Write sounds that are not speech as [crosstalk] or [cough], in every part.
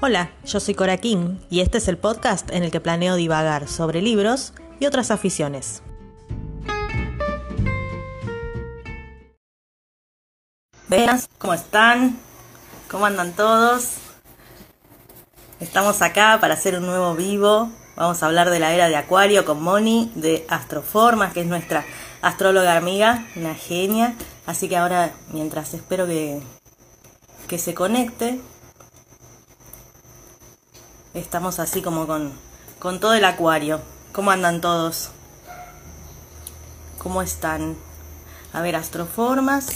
Hola, yo soy Cora King y este es el podcast en el que planeo divagar sobre libros y otras aficiones. Buenas, ¿cómo están? ¿Cómo andan todos? Estamos acá para hacer un nuevo vivo. Vamos a hablar de la era de Acuario con Moni de Astroformas, que es nuestra astróloga amiga, una genia. Así que ahora, mientras espero que, que se conecte, Estamos así como con, con todo el acuario. ¿Cómo andan todos? ¿Cómo están? A ver, astroformas.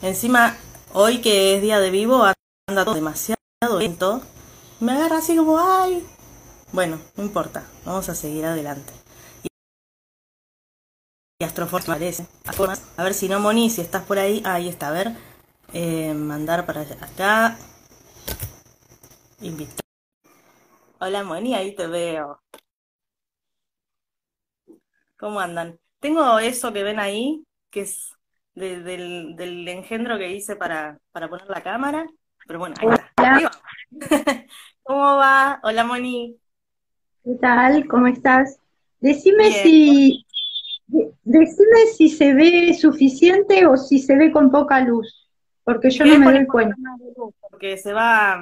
Encima, hoy que es día de vivo, anda todo demasiado lento. Me agarra así como, ay. Bueno, no importa, vamos a seguir adelante y Astroforce parece. A ver si no, Moni, si estás por ahí. ahí está, a ver. Eh, mandar para acá. Invitar. Hola, Moni, ahí te veo. ¿Cómo andan? Tengo eso que ven ahí, que es del, del, engendro que hice para, para poner la cámara. Pero bueno, ahí está. [laughs] ¿Cómo va? Hola, Moni. ¿Qué tal? ¿Cómo estás? Decime si, Decime si se ve suficiente o si se ve con poca luz, porque yo no me doy cuenta. Porque se va,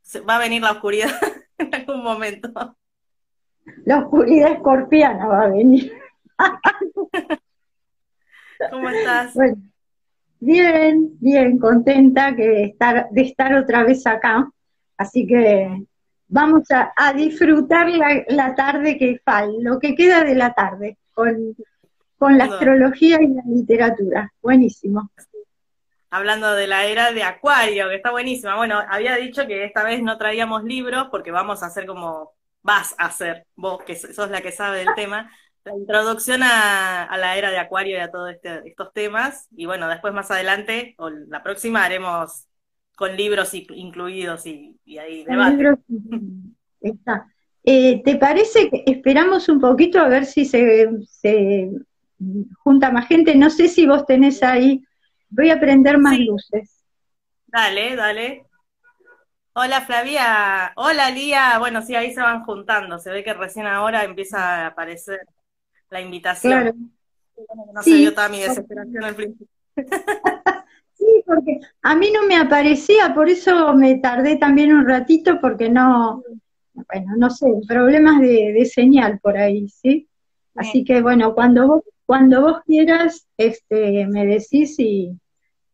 se va a venir la oscuridad [laughs] en algún momento. La oscuridad escorpiana va a venir. [laughs] ¿Cómo estás? bien, bien, contenta que estar, de estar otra vez acá. Así que vamos a, disfrutar la, la, tarde que falta, lo que queda de la tarde con, la astrología y la literatura. Buenísimo. Hablando de la era de Acuario, que está buenísima. Bueno, había dicho que esta vez no traíamos libros porque vamos a hacer como vas a hacer, vos que sos la que sabe del tema, la introducción a, la era de Acuario y a todos este, estos temas. Y bueno, después más adelante, o la próxima, haremos con libros incluidos y, ahí debate. Está. Eh, ¿Te parece que esperamos un poquito a ver si se, junta más gente? No sé si vos tenés ahí. Voy a prender más luces. Dale, dale. Hola Flavia, hola Lía. Bueno, sí, ahí se van juntando. Se ve que recién ahora empieza a aparecer la invitación. Claro. no se dio toda mi desesperación al principio. [laughs] sí, porque a mí no me aparecía, por eso me tardé también un ratito porque no, bueno, no sé, problemas de, señal por ahí, ¿sí? Así que bueno, cuando vos, cuando vos quieras, este, me decís y,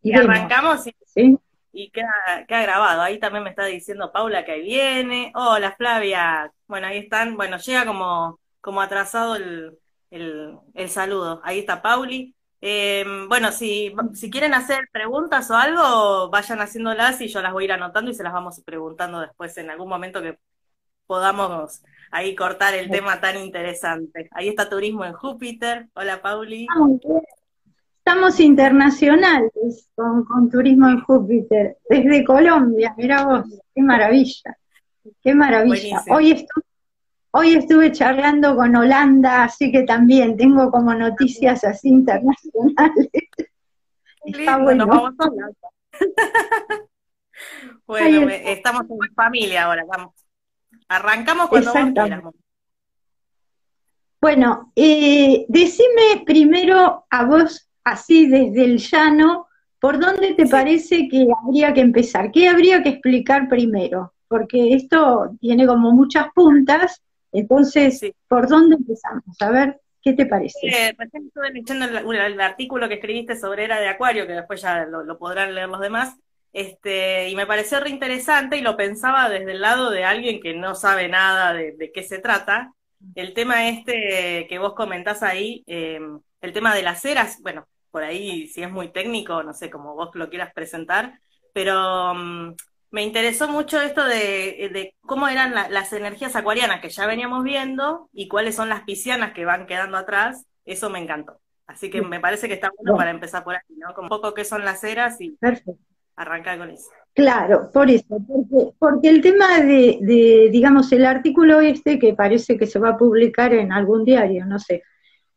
y, arrancamos y, ¿sí? y queda, grabado. Ahí también me está diciendo Paula que ahí viene. Hola Flavia. Bueno, ahí están. Bueno, llega como, como atrasado el, el, el saludo. Ahí está Pauli. Em, bueno, si, si quieren hacer preguntas o algo, vayan haciéndolas y yo las voy a ir anotando y se las vamos preguntando después en algún momento que podamos ahí cortar el tema tan interesante. Ahí está Turismo en Júpiter. Hola, Pauli. Estamos internacionales con, Turismo en Júpiter, desde Colombia, mira vos, qué maravilla, qué maravilla. Hoy estuve, hoy estuve charlando con Holanda, así que también tengo como noticias así internacionales. [laughs] Está bueno. bueno, estamos en familia ahora, vamos. Arrancamos cuando vos Bueno, eh, decime primero a vos, así desde el llano, ¿por dónde te parece que habría que empezar? ¿Qué habría que explicar primero? Porque esto tiene como muchas puntas, entonces, ¿por dónde empezamos? A ver, ¿qué te parece? Eh, estuve leyendo el, artículo que escribiste sobre Era de Acuario, que después ya lo podrán leer los demás, este, y me pareció re interesante y lo pensaba desde el lado de alguien que no sabe nada de, qué se trata. El tema este que vos comentás ahí, em, el tema de las eras, bueno, por ahí si es muy técnico, no sé cómo vos lo quieras presentar, pero mm, me interesó mucho esto de, cómo eran las energías acuarianas que ya veníamos viendo y cuáles son las piscianas que van quedando atrás. Eso me encantó. Así que me parece que está bueno para empezar por aquí, ¿no? Con un poco qué son las eras y, Perfecto arrancar con eso. Claro, por eso, porque, el tema de, de, digamos, el artículo este, que parece que se va a publicar en algún diario, no sé,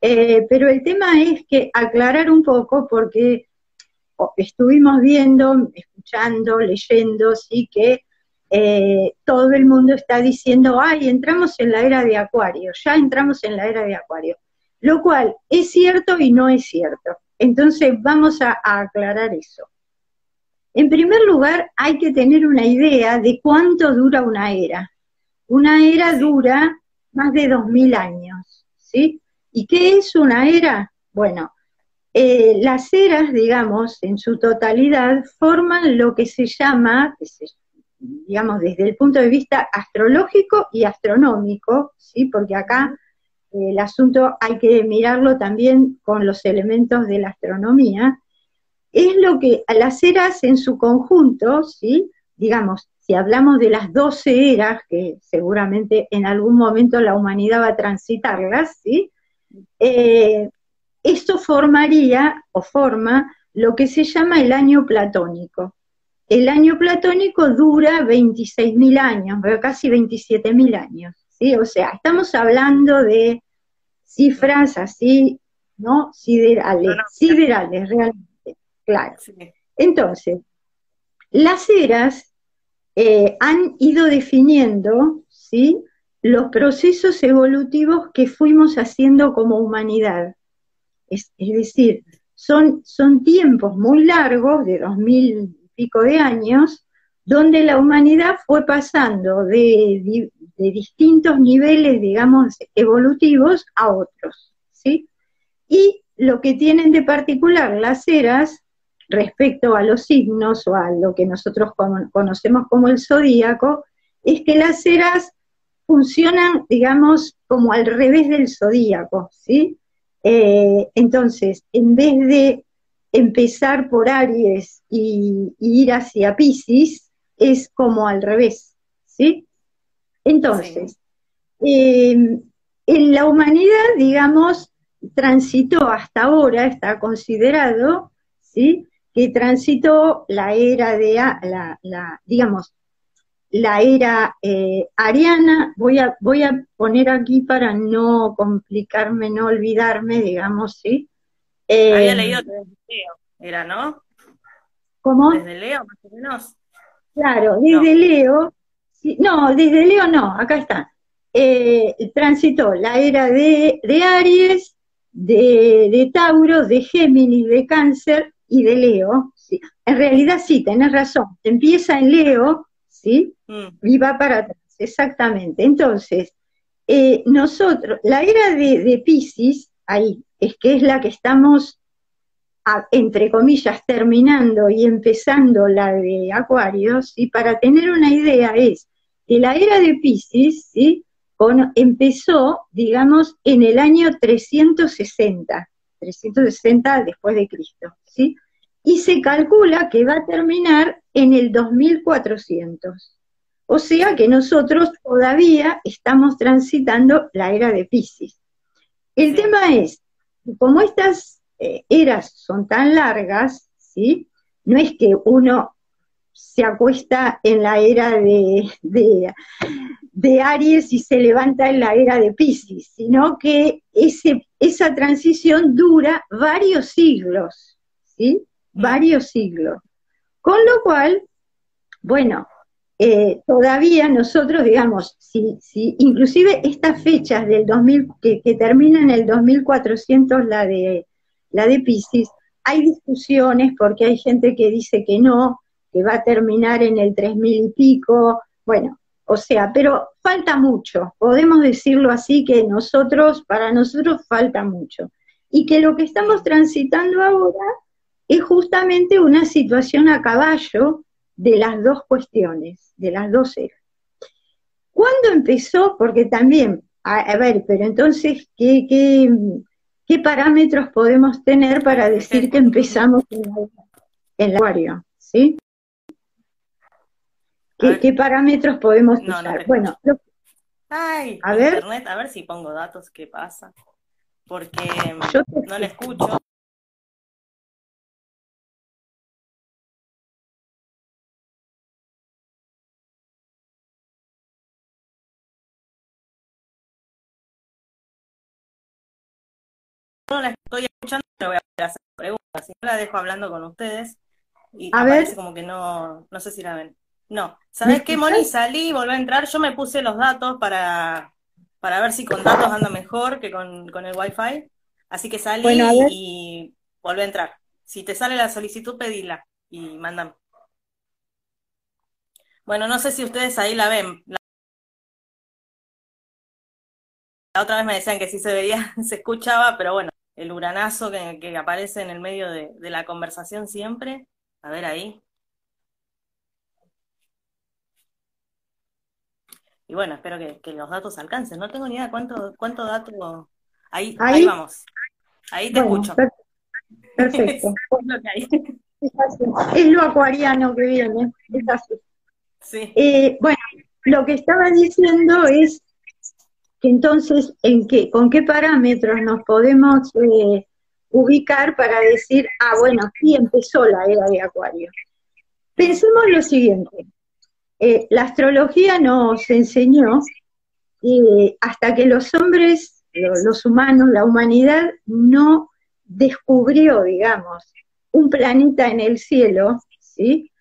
Eh, pero el tema es que aclarar un poco porque estuvimos viendo, escuchando, leyendo, sí que eh, todo el mundo está diciendo, ay, entramos en la era de Acuario, ya entramos en la era de Acuario, lo cual es cierto y no es cierto. Entonces vamos a, aclarar eso. En primer lugar, hay que tener una idea de cuánto dura una era. Una era dura más de dos mil años, ¿sí? ¿Y qué es una era? Bueno, eh, las eras, digamos, en su totalidad, forman lo que se llama, digamos, desde el punto de vista astrológico y astronómico, ¿sí? Porque acá el asunto hay que mirarlo también con los elementos de la astronomía, es lo que las eras en su conjunto, ¿sí? digamos, si hablamos de las 12 eras, que seguramente en algún momento la humanidad va a transitarlas, ¿sí? Eh, esto formaría o forma lo que se llama el año platónico. El año platónico dura 26.000 años, casi 27.000 años. ¿sí? O sea, estamos hablando de cifras así, ¿no? Siderales, siderales realmente, claro. Entonces, las eras eh, han ido definiendo, ¿sí? Los procesos evolutivos que fuimos haciendo como humanidad. Es, decir, son, son tiempos muy largos, de dos mil y pico de años, donde la humanidad fue pasando de, de distintos niveles, digamos, evolutivos a otros, ¿sí? Y lo que tienen de particular las eras respecto a los signos o a lo que nosotros conocemos como el zodíaco, es que las eras funcionan, digamos, como al revés del zodíaco, ¿sí? Eh, entonces, en vez de empezar por Aries y, y ir hacia Pisces, es como al revés, ¿sí? Entonces, em, en la humanidad, digamos, transitó hasta ahora, está considerado, ¿sí? Que transitó la era de, la, digamos, la era eh, ariana, voy a, voy a poner aquí para no complicarme, no olvidarme, digamos, ¿sí? Había em, leído desde Leo, era, ¿no? ¿Cómo? Desde Leo, más o menos. Claro, desde Leo, no, desde Leo no, acá está. Eh, transitó la era de, Aries, de, Tauro, de Géminis, de Cáncer y de Leo. ¿sí? En realidad sí, tenés razón. Empieza en Leo, ¿sí? Mm. Y va para atrás, exactamente. Entonces, eh, nosotros, la era de, de Pisces, ahí, es que es la que estamos, entre comillas, terminando y empezando la de Acuarios, y para tener una idea es que la era de Pisces, ¿sí? empezó, digamos, en el año 360, 360 después de Cristo, ¿sí? Y se calcula que va a terminar en el 2400. O sea que nosotros todavía estamos transitando la era de Pisces. El tema es, como estas eh, eras son tan largas, ¿sí? No es que uno se acuesta en la era de, de, Aries y se levanta en la era de Pisces, sino que ese, esa transición dura varios siglos, ¿sí? Varios siglos. Con lo cual, bueno, eh, todavía nosotros, digamos, si, si, inclusive estas fechas del 2000, que, que terminan en el 2400, la de, la de Pisces, hay discusiones porque hay gente que dice que no, que va a terminar en el tres mil y pico, bueno, o sea, pero falta mucho, podemos decirlo así que nosotros, para nosotros falta mucho. Y que lo que estamos transitando ahora es justamente una situación a caballo de las dos cuestiones, de las dos eras. ¿Cuándo empezó? Porque también, a, ver, pero entonces, ¿qué, ¿qué, qué, parámetros podemos tener para decir que empezamos en, el acuario? ¿Sí? ¿Qué, parámetros podemos usar? bueno, a ver. Internet, a ver si pongo datos, ¿qué pasa? Porque no le escucho. estoy escuchando, le voy a hacer preguntas. Si no la dejo hablando con ustedes, y a ver. como que no, no sé si la ven. No, ¿sabes qué, Moni? Salí, volví a entrar, yo me puse los datos para, para ver si con datos anda mejor que con, con el Wi-Fi. Así que salí y volví a entrar. Si te sale la solicitud, pedila y mandan. Bueno, no sé si ustedes ahí la ven. La, otra vez me decían que sí se veía, [laughs] se escuchaba, pero bueno, el uranazo que, aparece en el medio de, de la conversación siempre. A ver ahí. Y bueno, espero que, los datos alcancen. No tengo ni idea cuánto, cuánto dato. Ahí, ahí, vamos. Ahí te escucho. Perfecto. [laughs] es, lo acuariano que viene. Es así. Sí. Eh, bueno, lo que estaba diciendo es que entonces, ¿en qué, ¿con qué parámetros nos podemos eh, ubicar para decir, ah, bueno, aquí empezó la era de Acuario? Pensemos lo siguiente, eh, la astrología nos enseñó que hasta que los hombres, los humanos, la humanidad no descubrió, digamos, un planeta en el cielo, ¿sí?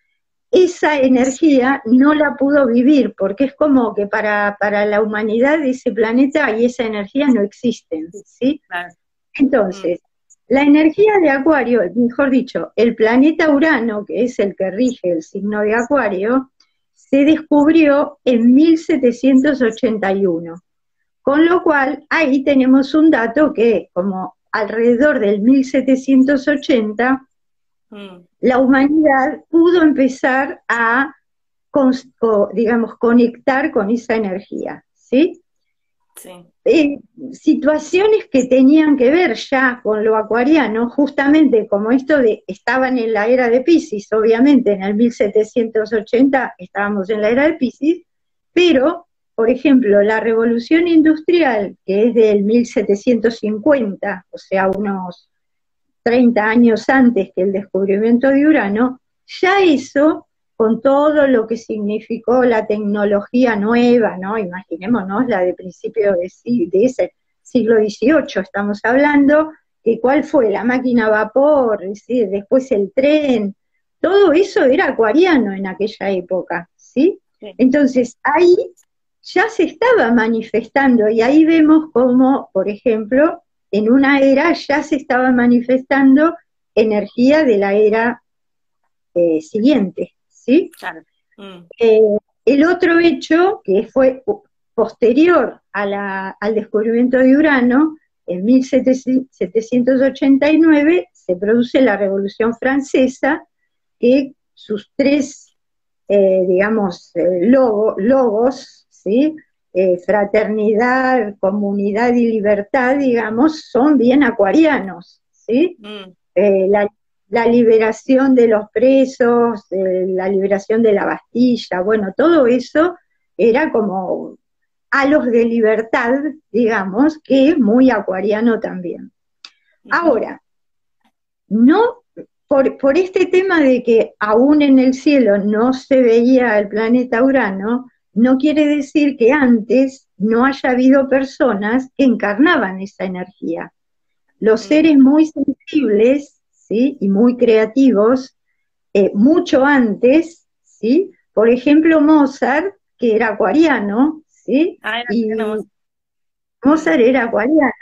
esa energía no la pudo vivir, porque es como que para, la humanidad ese planeta y esa energía no existen, ¿sí? Entonces, la energía de Acuario, mejor dicho, el planeta Urano, que es el que rige el signo de Acuario, se descubrió en 1781. Con lo cual, ahí tenemos un dato que, como alrededor del 1780, mm. la humanidad pudo empezar a, digamos, conectar con esa energía, ¿sí? Eh, situaciones que tenían que ver ya con lo acuariano, justamente como esto de, estaban en la era de Pisces, obviamente en el 1780 estábamos en la era de Pisces, pero, por ejemplo, la revolución industrial, que es del 1750, o sea, unos 30 años antes que el descubrimiento de Urano, ya eso con todo lo que significó la tecnología nueva, ¿no? Imaginémonos la de principio de, ese siglo XVIII, estamos hablando, que cuál fue la máquina a vapor, después el tren, todo eso era acuariano en aquella época, ¿sí? Entonces ahí ya se estaba manifestando y ahí vemos cómo, por ejemplo, en una era ya se estaba manifestando energía de la era eh, siguiente, ¿sí? Mm. Eh, el otro hecho, que fue posterior al descubrimiento de Urano, en 1789 se produce la Revolución Francesa, que sus tres, eh, digamos, eh, logos, ¿sí? fraternidad, comunidad y libertad, digamos, son bien acuarianos, ¿sí? Mm. la la liberación de los presos, la liberación de la Bastilla, bueno, todo eso era como halos de libertad, digamos, que es muy acuariano también. Ahora, no por, por, este tema de que aún en el cielo no se veía el planeta Urano, no quiere decir que antes no haya habido personas que encarnaban esa energía. Los seres muy sensibles y muy creativos, eh, mucho antes, ¿sí? Por ejemplo, Mozart, que era acuariano, ¿sí? Ah, y Mozart era acuariano,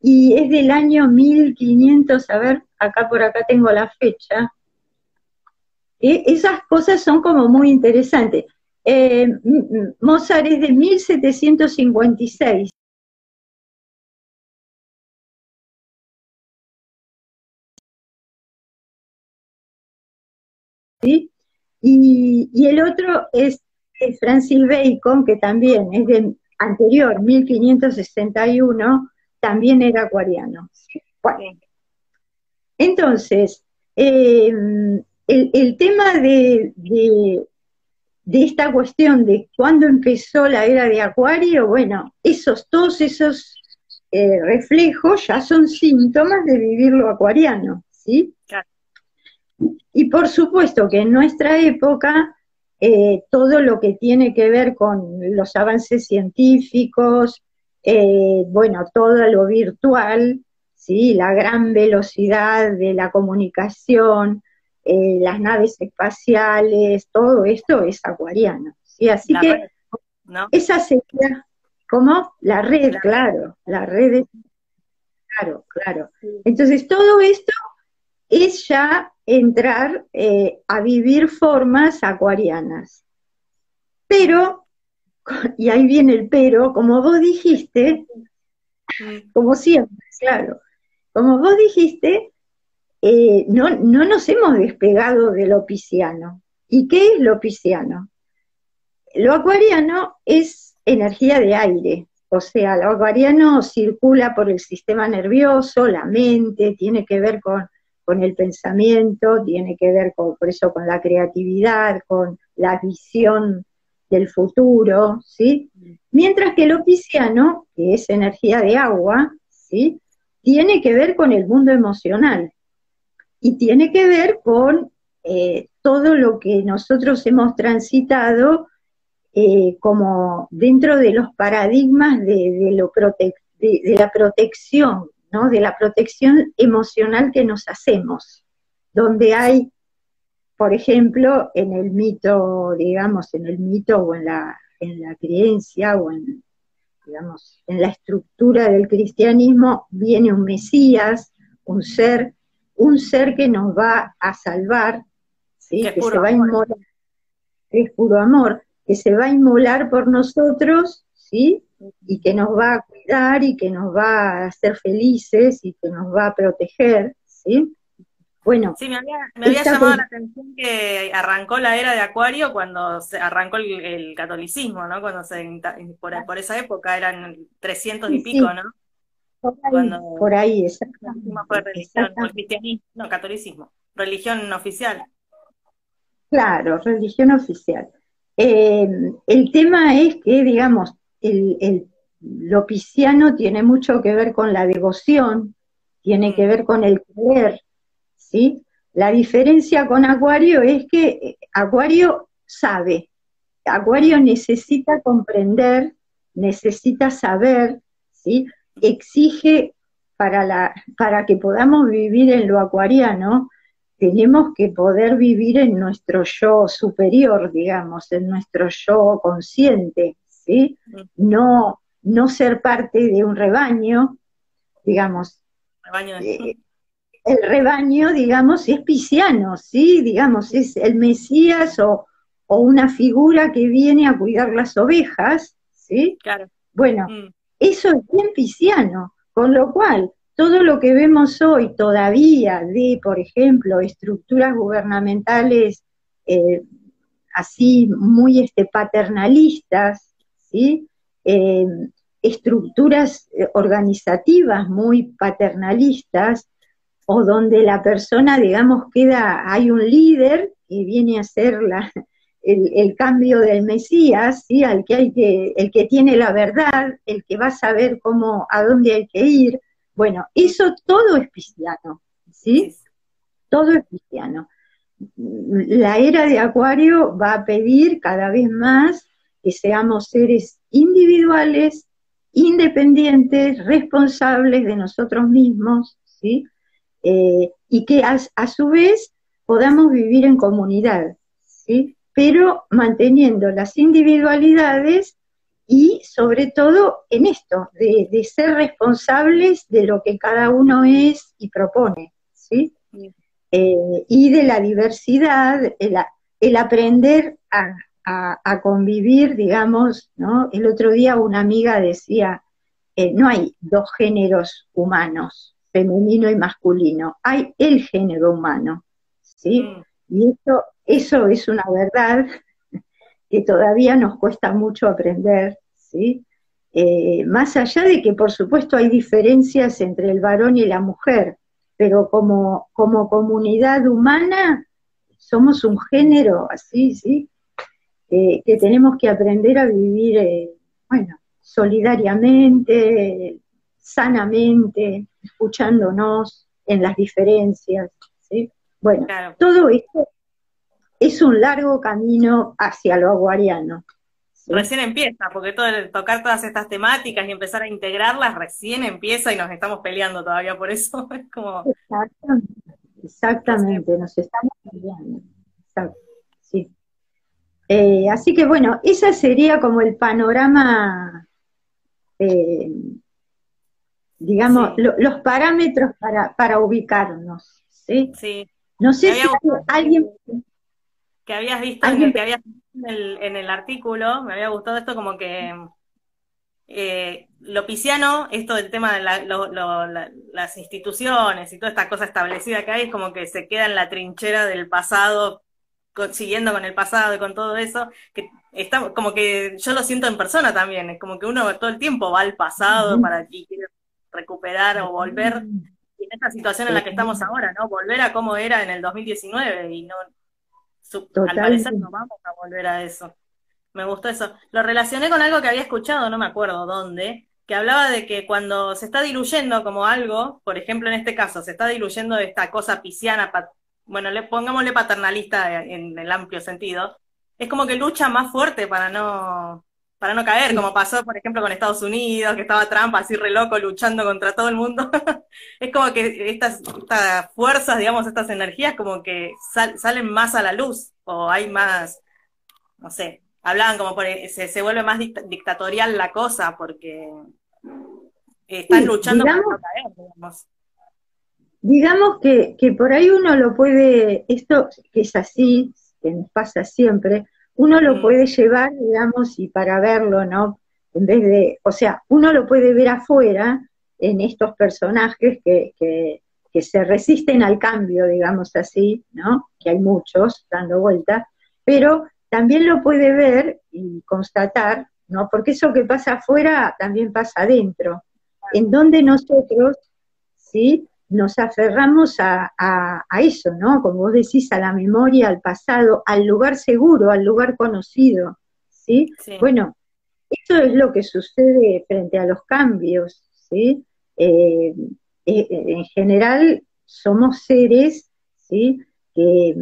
y es del año 1500, a ver, acá por acá tengo la fecha. E, esas cosas son como muy interesantes. Eh, Mozart es de 1756, Y, el otro es, Francis Bacon, que también es de anterior, 1561, también era acuariano. entonces, em, el, tema de, de, esta cuestión de cuándo empezó la era de Acuario, bueno, esos, todos esos eh, reflejos ya son síntomas de vivir lo acuariano, ¿sí? Y por supuesto que en nuestra época eh, todo lo que tiene que ver con los avances científicos, eh, bueno, todo lo virtual, ¿sí? la gran velocidad de la comunicación, eh, las naves espaciales, todo esto es acuariano. ¿sí? Así que esa sería como la red, claro, la red es, claro, claro. Entonces todo esto es ya entrar eh, a vivir formas acuarianas. Pero, [laughs] y ahí viene el pero, como vos dijiste, como siempre, claro, como vos dijiste, eh, no, no nos hemos despegado de lo pisciano. ¿Y qué es lo pisciano? Lo acuariano es energía de aire, o sea, lo acuariano circula por el sistema nervioso, la mente, tiene que ver con, el pensamiento, tiene que ver con, por eso con la creatividad, con la visión del futuro, ¿sí? Mientras que lo pisciano, que es energía de agua, ¿sí? Tiene que ver con el mundo emocional y tiene que ver con eh, todo lo que nosotros hemos transitado eh, como dentro de los paradigmas de, la protección, ¿no? de la protección emocional que nos hacemos, donde hay, por ejemplo, en el mito, digamos, en el mito o en la, en la creencia o en, digamos, en la estructura del cristianismo, viene un Mesías, un ser, un ser que nos va a salvar, ¿sí? que se va a inmolar, es puro amor, que se va a inmolar por nosotros, ¿sí? Y que nos va a cuidar y que nos va a hacer felices y que nos va a proteger, ¿sí? Bueno. Sí, me había, llamado la atención que arrancó la era de Acuario cuando se arrancó el, catolicismo, ¿no? Cuando se, por, por, esa época eran 300 y pico, ¿no? Por ahí, cuando, por ahí fue religión, cristianismo, no, catolicismo, religión oficial. Claro, religión oficial. Eh, el tema es que, digamos, el, lo pisciano tiene mucho que ver con la devoción, tiene que ver con el creer, ¿sí? La diferencia con Acuario es que eh, Acuario sabe, Acuario necesita comprender, necesita saber, ¿sí? Exige para, la, para que podamos vivir en lo acuariano, tenemos que poder vivir en nuestro yo superior, digamos, en nuestro yo consciente, ¿sí? No, no ser parte de un rebaño, digamos. Eh, el rebaño, digamos, es pisciano, ¿sí? Digamos, es el Mesías o, o, una figura que viene a cuidar las ovejas, ¿sí? Claro. Bueno, mm. eso es bien pisciano, con lo cual todo lo que vemos hoy todavía de, por ejemplo, estructuras gubernamentales eh, así muy este, paternalistas, ¿sí? Eh, estructuras eh, organizativas muy paternalistas, o donde la persona, digamos, queda, hay un líder que viene a ser la, el, cambio del Mesías, ¿sí? Al que hay que, el que tiene la verdad, el que va a saber cómo, a dónde hay que ir, bueno, eso todo es cristiano, ¿sí? Todo es cristiano. La era de Acuario va a pedir cada vez más que seamos seres individuales, independientes, responsables de nosotros mismos, ¿sí? Eh, y que a, a, su vez podamos vivir en comunidad, ¿sí? Pero manteniendo las individualidades y sobre todo en esto, de, ser responsables de lo que cada uno es y propone, ¿sí? Eh, y de la diversidad, el, aprender a, convivir, digamos, ¿no? El otro día una amiga decía, eh, no hay dos géneros humanos, femenino y masculino, hay el género humano, ¿sí? Mm. Y eso, eso es una verdad [laughs] que todavía nos cuesta mucho aprender, ¿sí? Eh, más allá de que por supuesto hay diferencias entre el varón y la mujer, pero como, como comunidad humana somos un género así, ¿sí? Que tenemos que aprender a vivir, eh, bueno, solidariamente, sanamente, escuchándonos en las diferencias, ¿sí? Bueno, todo esto es un largo camino hacia lo aguariano, recién empieza, porque todo el, tocar todas estas temáticas y empezar a integrarlas recién empieza y nos estamos peleando todavía por eso. [laughs] Es como... Exactamente, nos estamos peleando. sí. Eh, así que bueno, ese sería como el panorama, eh, digamos, los parámetros para, para ubicarnos. ¿sí? sí. No sé si alguien... Que habías visto, ¿Alguien? que habías en el, en el artículo, me había gustado esto como que eh, lo pisciano, esto del tema de las instituciones y toda esta cosa establecida que hay, es como que se queda en la trinchera del pasado, siguiendo con el pasado y con todo eso, que está como que yo lo siento en persona también, es como que uno todo el tiempo va al pasado para que quiere recuperar o volver en esta situación en la que estamos ahora, ¿no? Volver a cómo era en el 2019 y no, al parecer no vamos a volver a eso. Me gustó eso. Lo relacioné con algo que había escuchado, no me acuerdo dónde, que hablaba de que cuando se está diluyendo como algo, por ejemplo en este caso, se está diluyendo esta cosa pisciana, bueno, le pongámosle paternalista en el amplio sentido, es como que lucha más fuerte para no para no caer, como pasó, por ejemplo, con Estados Unidos, que estaba Trump así re loco luchando contra todo el mundo. [laughs] es como que estas, estas, fuerzas, digamos, estas energías, como que salen más a la luz, o hay más, no sé, hablaban como por, se, se vuelve más dictatorial la cosa, porque están luchando digamos, para no caer, digamos. Digamos que, que por ahí uno lo puede, esto que es así, que nos pasa siempre, uno lo mm. puede llevar, digamos, y para verlo, ¿no? En vez de, o sea, uno lo puede ver afuera en estos personajes que, que, que se resisten al cambio, digamos así, ¿no? Que hay muchos dando vuelta, pero también lo puede ver y constatar, ¿no? Porque eso que pasa afuera también pasa adentro, en donde nosotros, ¿sí? Nos aferramos a, eso, ¿no? Como vos decís, a la memoria, al pasado, al lugar seguro, al lugar conocido, ¿sí? Bueno, eso es lo que sucede frente a los cambios, ¿sí? Eh, eh, en general somos seres, ¿sí? Que,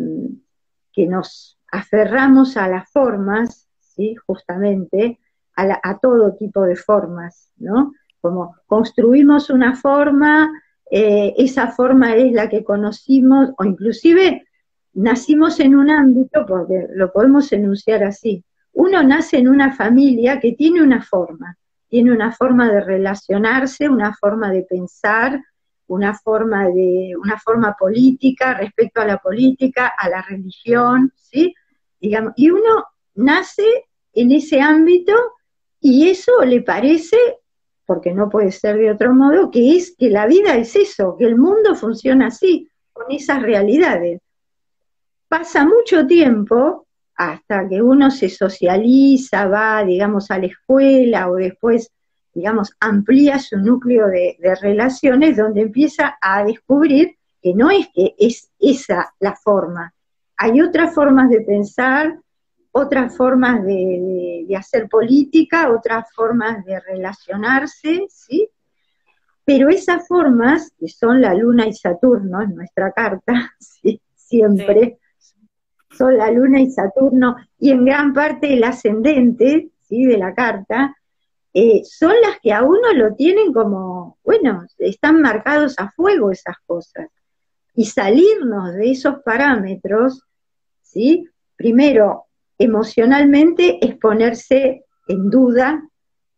que, nos aferramos a las formas, ¿sí? Justamente, a, a todo tipo de formas, ¿no? Como construimos una forma, eh, esa forma es la que conocimos, o inclusive nacimos en un ámbito, porque lo podemos enunciar así, uno nace en una familia que tiene una forma, tiene una forma de relacionarse, una forma de pensar, una forma de una forma política respecto a la política, a la religión, ¿sí? Digamos, y uno nace en ese ámbito y eso le parece porque no puede ser de otro modo, que es que la vida es eso, que el mundo funciona así, con esas realidades. Pasa mucho tiempo hasta que uno se socializa, va, digamos, a la escuela o después, digamos, amplía su núcleo de, de relaciones donde empieza a descubrir que no es que es esa la forma, hay otras formas de pensar, otras formas de, hacer política, otras formas de relacionarse, ¿sí? Pero esas formas, que son la Luna y Saturno en nuestra carta, [laughs] ¿sí? siempre, son la Luna y Saturno, y en gran parte el ascendente ¿sí? de la carta, eh, son las que a uno lo tienen como, bueno, están marcados a fuego esas cosas. Y salirnos de esos parámetros, ¿sí? Primero, emocionalmente es ponerse en duda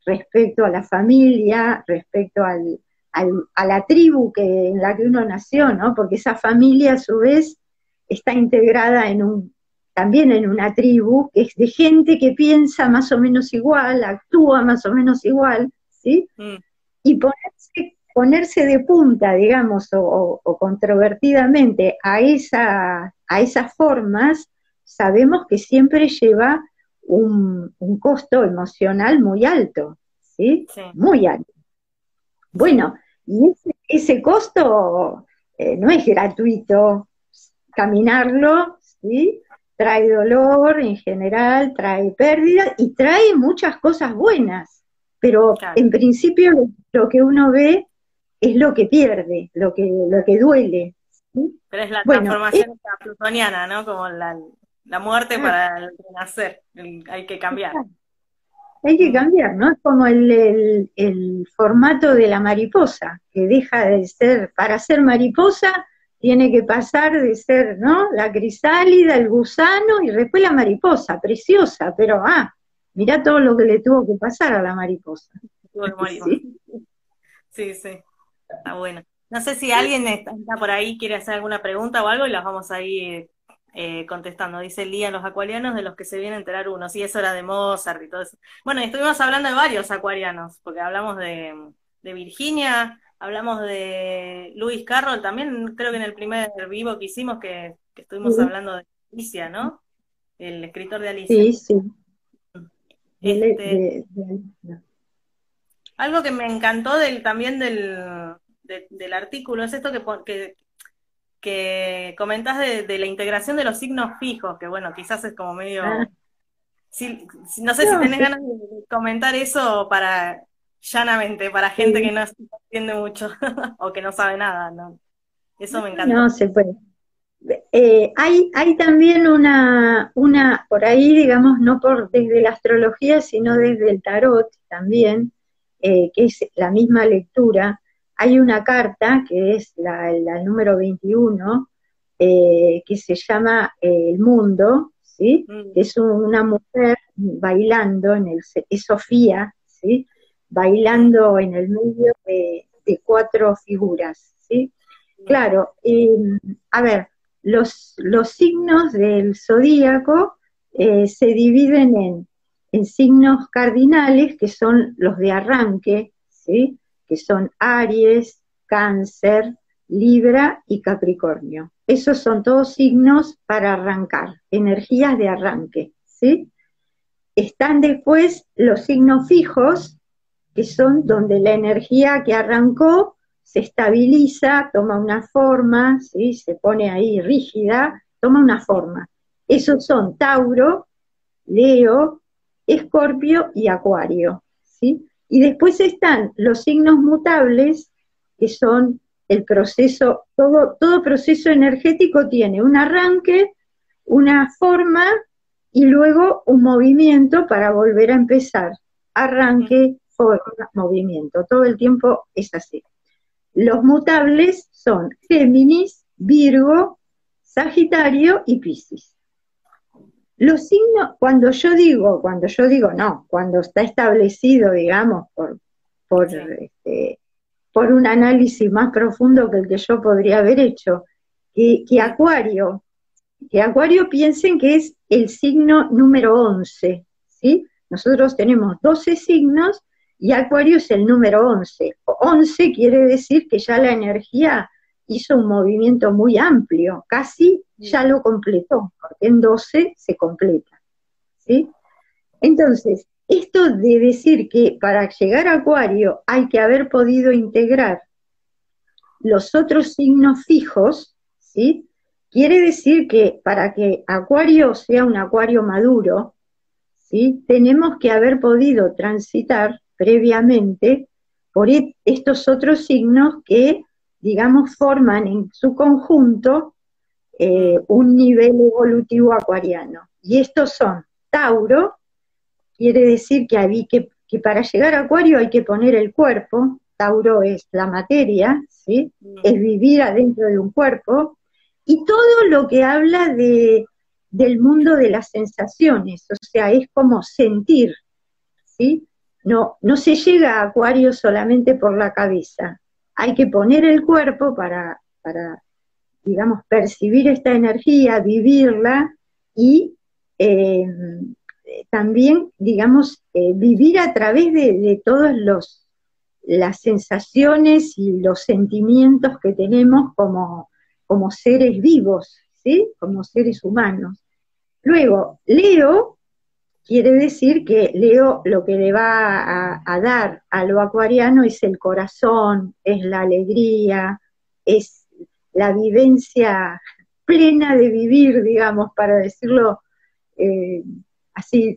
respecto a la familia, respecto al, a la tribu que, en la que uno nació, ¿no? Porque esa familia a su vez está integrada en un, también en una tribu que es de gente que piensa más o menos igual, actúa más o menos igual, ¿sí? Mm. Y ponerse, ponerse de punta, digamos, o, o controvertidamente a, esa, a esas formas, sabemos que siempre lleva un, costo emocional muy alto, ¿sí? Muy alto. Bueno, y ese, costo eh, no es gratuito. Caminarlo, ¿sí? Trae dolor en general, trae pérdida y trae muchas cosas buenas, pero en principio lo, que uno ve es lo que pierde, lo que, lo que duele. Pero es la transformación plutoniana, ¿no? Como la, la muerte para el renacer, hay que cambiar. hay que cambiar, ¿no? Es como el, el, formato de la mariposa, que deja de ser, para ser mariposa, tiene que pasar de ser, ¿no? La crisálida, el gusano y después la mariposa, preciosa, pero ah, mira todo lo que le tuvo que pasar a la mariposa. ¿Sí? sí, está bueno. No sé si alguien está, por ahí, quiere hacer alguna pregunta o algo y las vamos a ir eh, contestando. Dice Lía, los acuarianos de los que se viene a enterar uno. Sí, eso era de Mozart y todo eso. Bueno, estuvimos hablando de varios acuarianos, porque hablamos de, Virginia, hablamos de Luis Carroll también, creo que en el primer vivo que hicimos que, estuvimos hablando de Alicia, ¿no? El escritor de Alicia. Sí, sí. Este, algo que me encantó del, también del, del artículo es esto que, que, que comentás de, la integración de los signos fijos, que bueno, quizás es como medio... Ah. no sé si tenés ganas de comentar eso para llanamente, para gente que no entiende mucho [laughs] o que no sabe nada, ¿no? Eso me encanta. No se puede. Eh, hay, hay también una, una, por ahí, digamos, no por desde la astrología, sino desde el tarot también, eh, que es la misma lectura, hay una carta, que es la, número 21, eh, que se llama eh, El Mundo, ¿sí? Mm. es una mujer bailando, en el, es Sofía, ¿sí? bailando en el medio de, cuatro figuras. ¿sí? Mm. Claro, a ver, los, los, signos del zodíaco eh, se dividen en, en signos cardinales, que son los de arranque, ¿sí? Que son Aries, Cáncer, Libra y Capricornio. Esos son todos signos para arrancar, energías de arranque, ¿sí? Están después los signos fijos, que son donde la energía que arrancó se estabiliza, toma una forma, ¿sí? se pone ahí rígida, toma una forma. Esos son Tauro, Leo, Escorpio y Acuario. ¿sí? Y después están los signos mutables, que son el proceso, todo, todo proceso energético tiene un arranque, una forma y luego un movimiento para volver a empezar. Arranque, forma, movimiento. Todo el tiempo es así. Los mutables son Géminis, Virgo, Sagitario y Piscis. Los signos, cuando yo digo, cuando yo digo no, cuando está establecido, digamos, por, por, este, por un análisis más profundo que el que yo podría haber hecho, que, Acuario, que Acuario piensen que es el signo número 11, ¿sí? Nosotros tenemos 12 signos y Acuario es el número 11. 11 quiere decir que ya la energía hizo un movimiento muy amplio, casi ya lo completó, porque en 12 se completa. ¿sí? Entonces, esto de decir que para llegar a Acuario hay que haber podido integrar los otros signos fijos, ¿sí? quiere decir que para que Acuario sea un Acuario maduro, ¿sí? tenemos que haber podido transitar previamente por e-, estos otros signos que digamos, forman en su conjunto eh, un nivel evolutivo acuariano. Y estos son Tauro, quiere decir que, hay que, que, para llegar a Acuario hay que poner el cuerpo, Tauro es la materia, ¿sí? Mm. es vivir adentro de un cuerpo, y todo lo que habla de, del mundo de las sensaciones, o sea, es como sentir, ¿sí? No, no se llega a Acuario solamente por la cabeza, hay que poner el cuerpo para, para digamos, percibir esta energía, vivirla y eh, también, digamos, eh, vivir a través de, todas las sensaciones y los sentimientos que tenemos como, como seres vivos, ¿sí? Como seres humanos. Luego, Leo quiere decir que Leo lo que le va a, dar a lo acuariano es el corazón, es la alegría, es la vivencia plena de vivir, digamos, para decirlo eh, así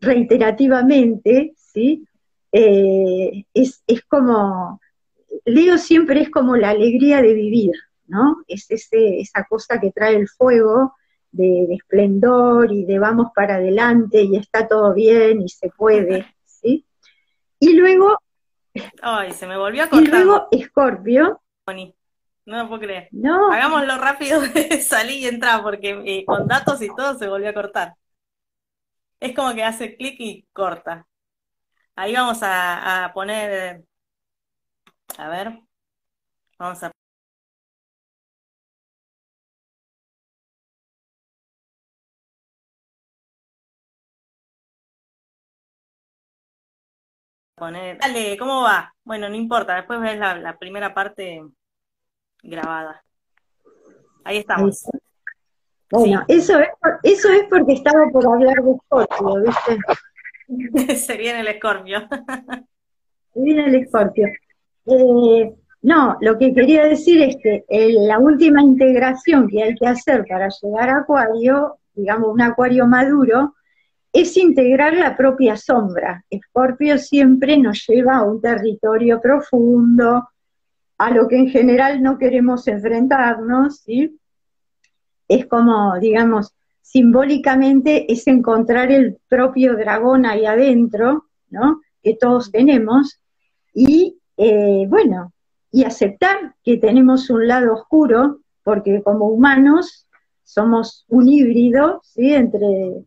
reiterativamente, ¿sí? Eh, es, es, como, Leo siempre es como la alegría de vivir, ¿no? Es ese, esa cosa que trae el fuego de, esplendor y de vamos para adelante y está todo bien y se puede, ¿sí? Y luego... Ay, se me volvió a cortar. Y luego Escorpio. No lo puedo creer. No. Hagámoslo rápido [laughs] de salir y entrar, porque eh, con datos y todo se volvió a cortar. Es como que hace clic y corta. Ahí vamos a, a poner, a ver, vamos a poner. Dale, ¿cómo va? Bueno, no importa, después ves la, primera parte grabada. Ahí estamos. Bueno, eso, es, eso es porque estaba por hablar de Scorpio, ¿viste? [laughs] Se viene el Escorpio. Se viene el Escorpio. Eh, no, lo que quería decir es que la última integración que hay que hacer para llegar a Acuario, digamos un Acuario maduro, es integrar la propia sombra. Escorpio siempre nos lleva a un territorio profundo, a lo que en general no queremos enfrentarnos, ¿sí? Es como, digamos, simbólicamente es encontrar el propio dragón ahí adentro, ¿no? Que todos tenemos, y eh, bueno, y aceptar que tenemos un lado oscuro, porque como humanos somos un híbrido, ¿sí? Entre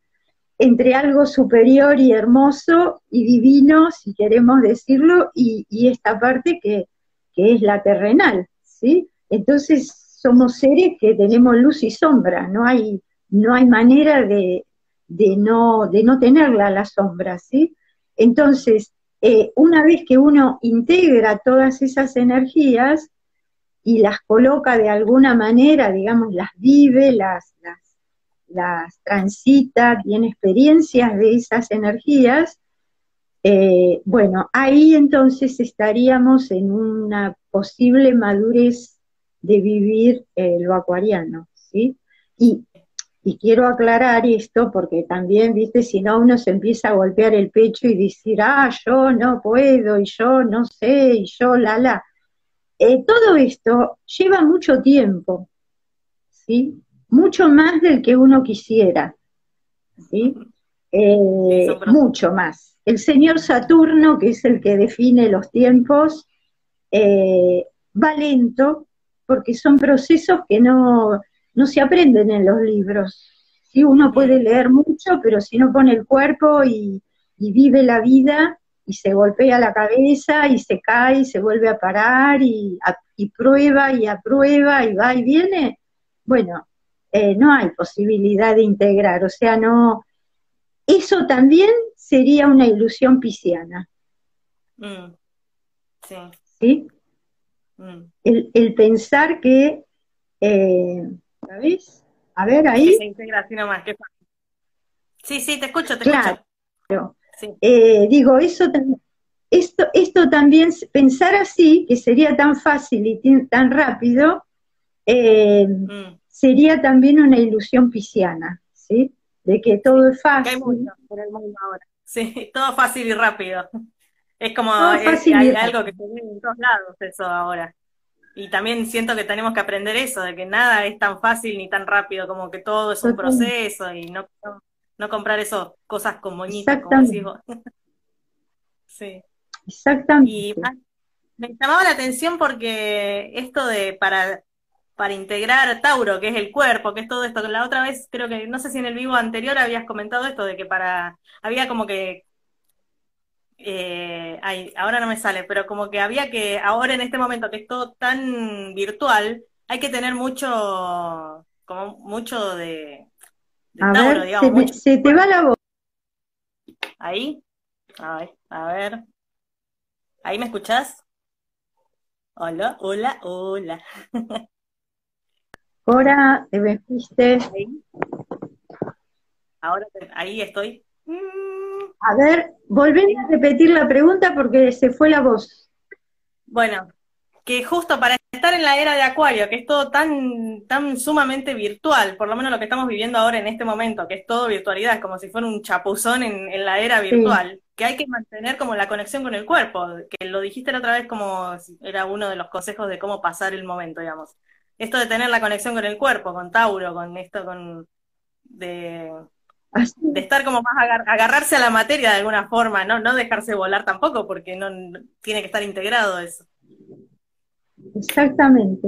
entre algo superior y hermoso y divino, si queremos decirlo, y, esta parte que, es la terrenal, ¿sí? Entonces somos seres que tenemos luz y sombra, no hay, no hay manera de, no, de no tenerla la sombra, ¿sí? Entonces, eh, una vez que uno integra todas esas energías y las coloca de alguna manera, digamos, las vive, las las transita, tiene experiencias de esas energías, eh, bueno, ahí entonces estaríamos en una posible madurez de vivir eh, lo acuariano, ¿sí? Y, quiero aclarar esto porque también, viste, si no uno se empieza a golpear el pecho y decir, ah, yo no puedo, y yo no sé, y yo la la. Eh, todo esto lleva mucho tiempo, ¿sí? Mucho más del que uno quisiera, ¿sí? Eh, mucho más. El señor Saturno, que es el que define los tiempos, eh, va lento porque son procesos que no, no se aprenden en los libros. ¿sí? Uno puede leer mucho, pero si no pone el cuerpo y, vive la vida y se golpea la cabeza y se cae y se vuelve a parar y, y prueba y aprueba y va y viene, bueno, eh, no hay posibilidad de integrar, o sea, no, eso también sería una ilusión pisciana. Mm. Sí. ¿Sí? Mm. El, pensar que, eh, ¿sabes? A ver, ahí. Sí, se integra nomás. Sí, sí, te escucho, te claro. escucho. Eh, digo, eso esto, esto también, pensar así, que sería tan fácil y tan rápido, eh, mm sería también una ilusión pisciana, ¿sí? De que todo es fácil. Hay mucho por el mundo ahora. Sí, [laughs] todo fácil y rápido. Es como hay algo que se ve en todos lados eso ahora. Y también siento que tenemos que aprender eso, de que nada es tan fácil ni tan rápido, como que todo es un proceso y no, no, comprar eso, cosas con moñitas, como decís [laughs] Sí. Exactamente. Y me llamaba la atención porque esto de para para integrar Tauro, que es el cuerpo, que es todo esto. La otra vez creo que, no sé si en el vivo anterior habías comentado esto, de que para, había como que, eh, ay, ahora no me sale, pero como que había que, ahora en este momento que es todo tan virtual, hay que tener mucho, como mucho de, Tauro, digamos. Se, te va la voz. Ahí, a a ver. ¿Ahí me escuchás? Hola, hola, hola. [laughs] Ahora te fuiste. Ahora ahí estoy. A ver, volví a repetir la pregunta porque se fue la voz. Bueno, que justo para estar en la era de Acuario, que es todo tan, tan sumamente virtual, por lo menos lo que estamos viviendo ahora en este momento, que es todo virtualidad, como si fuera un chapuzón en, la era virtual, que hay que mantener como la conexión con el cuerpo, que lo dijiste la otra vez como era uno de los consejos de cómo pasar el momento, digamos esto de tener la conexión con el cuerpo, con Tauro, con esto, con, de, estar como más agarrarse a la materia de alguna forma, ¿no? No dejarse volar tampoco, porque no, tiene que estar integrado eso. Exactamente.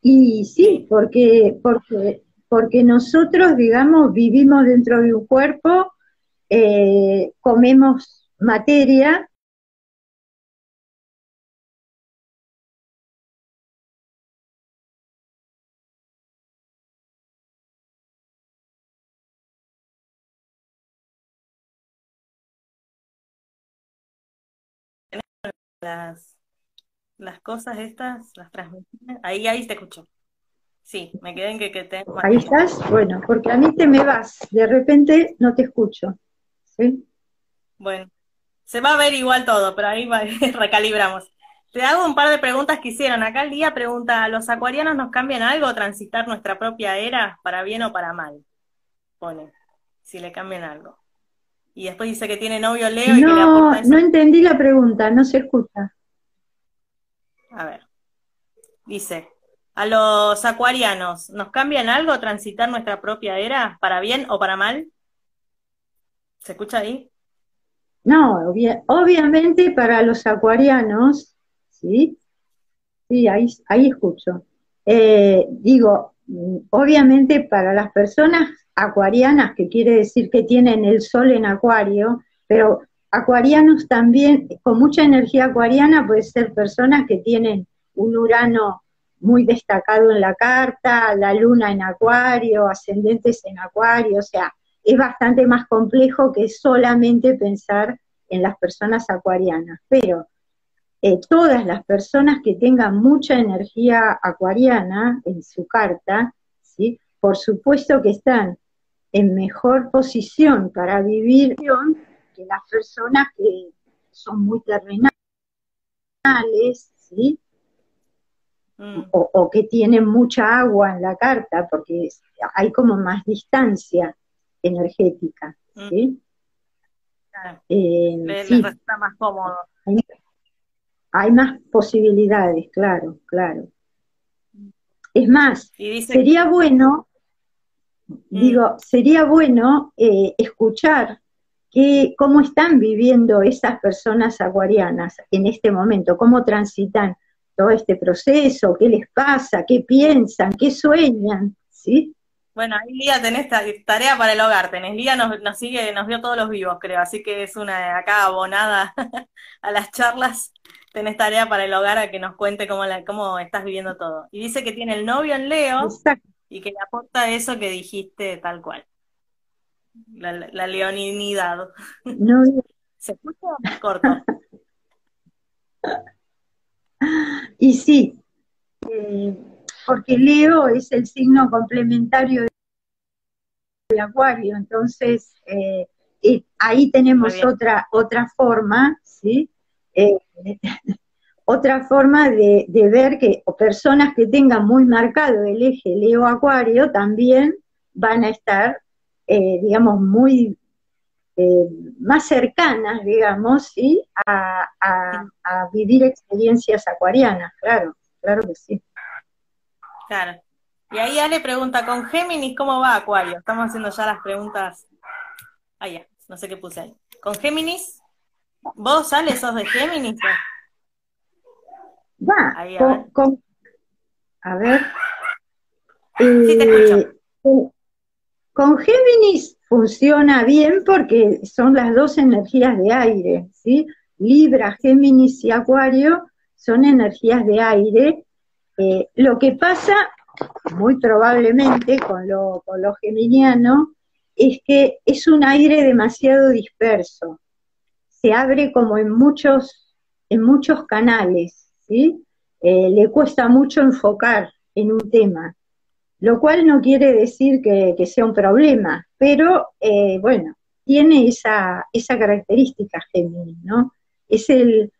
Y sí, porque, porque, porque nosotros, digamos, vivimos dentro de un cuerpo, eh, comemos materia las, las cosas estas, las transmisiones. Ahí, ahí te escucho. Sí, me quedé en que, que te... Ahí estás, bueno, porque a mí te me vas, de repente no te escucho. ¿Sí? Bueno, se va a ver igual todo, pero ahí [laughs] recalibramos. Te hago un par de preguntas que hicieron. Acá el día pregunta, ¿los acuarianos nos cambian algo transitar nuestra propia era, para bien o para mal? Pone, si le cambian algo. Y después dice que tiene novio Leo y que le aporta eso. No entendí la pregunta, no se escucha. A ver. Dice, ¿a los acuarianos nos cambian algo transitar nuestra propia era, para bien o para mal? ¿Se escucha ahí? No, obviamente para los acuarianos, ¿sí? Sí, ahí, ahí escucho. Eh, digo, obviamente para las personas acuarianas, que quiere decir que tienen el sol en acuario, pero acuarianos también, con mucha energía acuariana, puede ser personas que tienen un Urano muy destacado en la carta, la luna en acuario, ascendentes en acuario, o sea, es bastante más complejo que solamente pensar en las personas acuarianas, pero eh, todas las personas que tengan mucha energía acuariana en su carta, ¿sí? por supuesto que están en mejor posición para vivir que las personas que son muy terrenales, ¿sí? Mm. O, que tienen mucha agua en la carta, porque hay como más distancia energética, mm. ¿sí? Eh, resulta más cómodo. Hay, más posibilidades, claro, claro. Es más, sería bueno Mm. Digo, sería bueno eh, escuchar que, cómo están viviendo esas personas acuarianas en este momento, cómo transitan todo este proceso, qué les pasa, qué piensan, qué sueñan, ¿sí? Bueno, ahí Lía tenés tarea para el hogar, tenés. Lía nos, nos sigue, nos vio todos los vivos, creo, así que es una acá abonada [laughs] a las charlas, tenés tarea para el hogar a que nos cuente cómo, la, cómo estás viviendo todo. Y dice que tiene el novio en Leo, Exacto y que le aporta eso que dijiste tal cual. La, la leoninidad. No. [laughs] ¿Se escucha corto? Y sí, eh, porque Leo es el signo complementario de Acuario, entonces eh, ahí tenemos otra otra forma, ¿sí? [laughs] Otra forma de, ver que personas que tengan muy marcado el eje Leo Acuario también van a estar, eh, digamos, muy eh, más cercanas, digamos, ¿sí? A, vivir experiencias acuarianas, claro, claro que sí. Claro. Y ahí Ale pregunta, con Géminis, ¿cómo va Acuario? Estamos haciendo ya las preguntas. Ah, ya, no sé qué puse ahí. ¿Con Géminis? ¿Vos, Ale, sos de Géminis? Va, a ver. Eh, con Géminis funciona bien porque son las dos energías de aire, ¿sí? Libra, Géminis y Acuario son energías de aire. Eh, lo que pasa, muy probablemente, con lo, con lo geminiano, es que es un aire demasiado disperso. Se abre como en muchos, en muchos canales. Eh, le cuesta mucho enfocar en un tema, lo cual no quiere decir que, sea un problema, pero eh, bueno, tiene esa, esa característica Géminis, ¿no? Es el,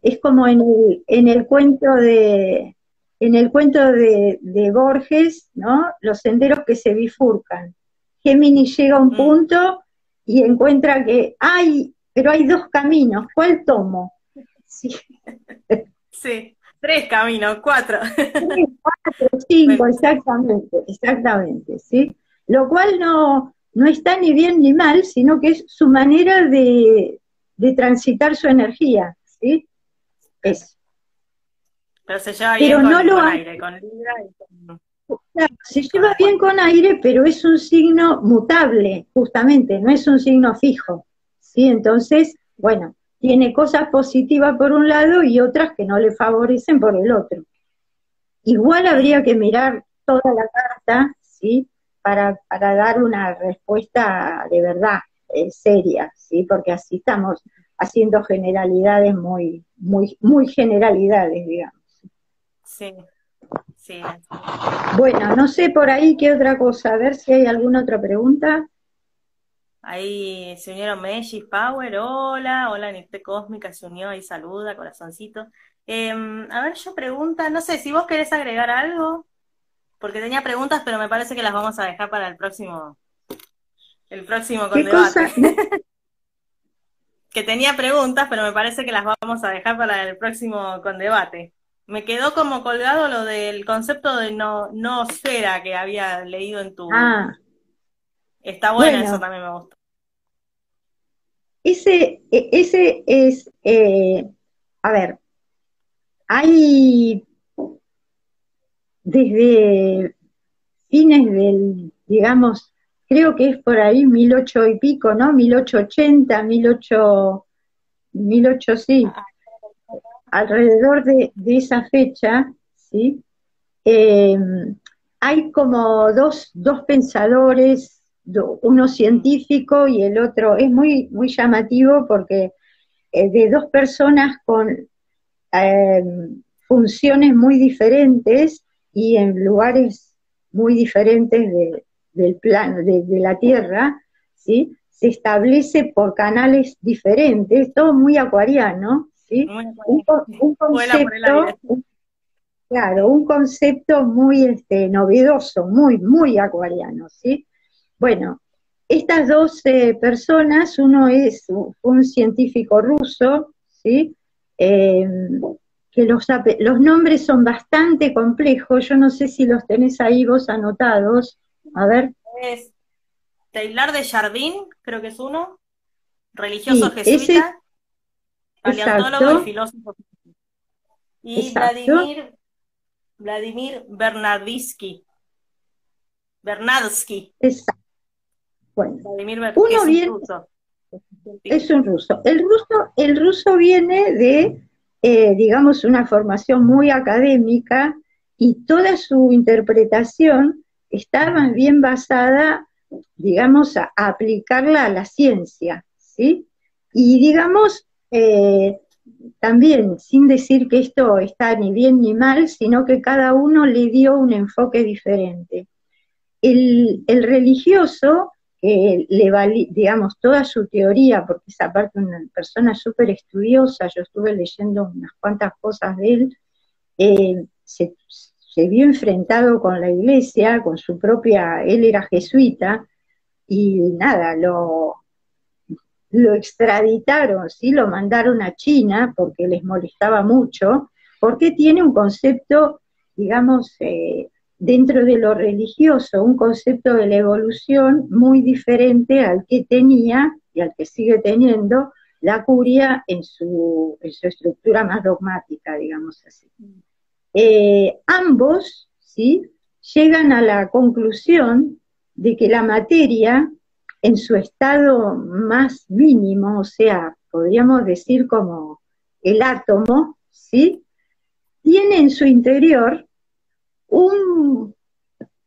es como en el, en el cuento de, en el cuento de, Borges, ¿no? Los senderos que se bifurcan. Géminis llega a un mm. punto y encuentra que hay, pero hay dos caminos, ¿cuál tomo? Sí. [laughs] Sí, tres caminos, cuatro. Tres, cuatro, cinco, [laughs] exactamente, exactamente, ¿sí? Lo cual no, no está ni bien ni mal, sino que es su manera de, transitar su energía, ¿sí? Es. Pero se lleva bien con, aire, con Libra se lleva bien con aire, pero es un signo mutable, justamente, no es un signo fijo, ¿sí? Entonces, bueno, tiene cosas positivas por un lado y otras que no le favorecen por el otro. Igual habría que mirar toda la carta, ¿sí? Para, para dar una respuesta de verdad, eh, seria, ¿sí? Porque así estamos haciendo generalidades muy, muy, muy generalidades, digamos. Sí, sí. Bueno, no sé por ahí qué otra cosa, a ver si hay alguna otra pregunta. Ahí se unieron Messi Power, hola, hola Nicte Cósmica, se unió ahí, saluda, corazoncito. Em, a ver, yo pregunta, no sé si vos querés agregar algo, porque tenía preguntas, pero me parece que las vamos a dejar para el próximo, el próximo con debate. [laughs] que tenía preguntas, pero me parece que las vamos a dejar para el próximo con debate. Me quedó como colgado lo del concepto de no, no que había leído en tu, ah. Está bueno, eso también me gusta. Ese, e, ese es, eh, a ver, hay desde fines del, digamos, creo que es por ahí mil ocho y pico, ¿no? Mil ocho ochenta, mil ocho, mil ocho, sí, alrededor de, esa fecha, ¿sí? Eh, hay como dos, dos pensadores uno científico y el otro, es muy, muy llamativo porque eh, de dos personas con eh, funciones muy diferentes y en lugares muy diferentes del plano, de, la Tierra, ¿sí? se establece por canales diferentes, todo muy acuariano, ¿sí? un, concepto, claro, un concepto muy este, novedoso, muy, muy acuariano, ¿sí? Bueno, estas dos personas, uno es un científico ruso, ¿sí? Em, que los, los nombres son bastante complejos, yo no sé si los tenés ahí vos anotados, a ver. Es Taylor de Jardín, creo que es uno, religioso jesuita, paleontólogo y filósofo. Y Vladimir, Vladimir Bernardsky. Bernadsky. Exacto. Bueno, uno viene, es un ruso. El ruso, el ruso viene de, eh, digamos, una formación muy académica y toda su interpretación está más bien basada, digamos, a, aplicarla a la ciencia, ¿sí? Y digamos, eh, también, sin decir que esto está ni bien ni mal, sino que cada uno le dio un enfoque diferente. El, el religioso que le valí, digamos, toda su teoría, porque es aparte una persona súper estudiosa, yo estuve leyendo unas cuantas cosas de él, eh, se, vio enfrentado con la iglesia, con su propia, él era jesuita, y nada, lo, lo extraditaron, ¿sí? lo mandaron a China porque les molestaba mucho, porque tiene un concepto, digamos, eh, dentro de lo religioso un concepto de la evolución muy diferente al que tenía y al que sigue teniendo la curia en su, estructura más dogmática, digamos así. Eh, ambos ¿sí? llegan a la conclusión de que la materia en su estado más mínimo, o sea, podríamos decir como el átomo, ¿sí? tiene en su interior un,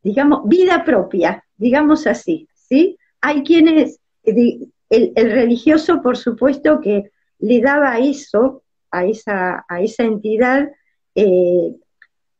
digamos, vida propia, digamos así, ¿sí? Hay quienes, el, religioso, por supuesto, que le daba eso, a esa, a esa entidad, eh,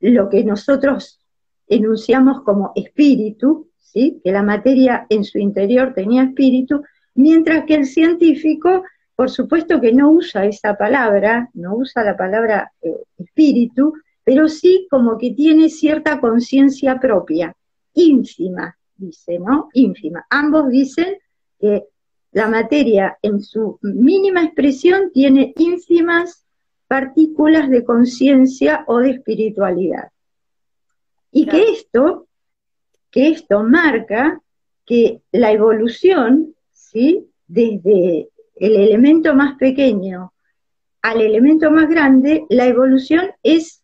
lo que nosotros enunciamos como espíritu, ¿sí? que la materia en su interior tenía espíritu, mientras que el científico, por supuesto que no usa esa palabra, no usa la palabra eh, espíritu, pero sí como que tiene cierta conciencia propia, ínfima, dice, ¿no? Ínfima. Ambos dicen que la materia en su mínima expresión tiene ínfimas partículas de conciencia o de espiritualidad. Y que esto, que esto marca que la evolución, ¿sí? Desde el elemento más pequeño al elemento más grande, la evolución es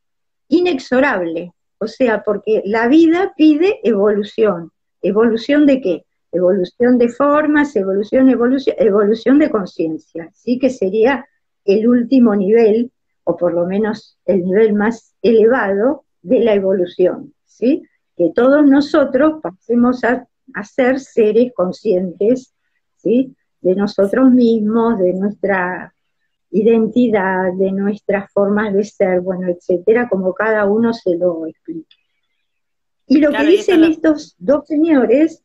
inexorable. O sea, porque la vida pide evolución. ¿Evolución de qué? Evolución de formas, evolución, evolución, evolución de conciencia. Sí que sería el último nivel, o por lo menos el nivel más elevado de la evolución. ¿sí? Que todos nosotros pasemos a, ser seres conscientes, ¿sí? de nosotros mismos, de nuestra identidad, de nuestras formas de ser, bueno, etcétera, como cada uno se lo explique. Y lo que dicen estos dos señores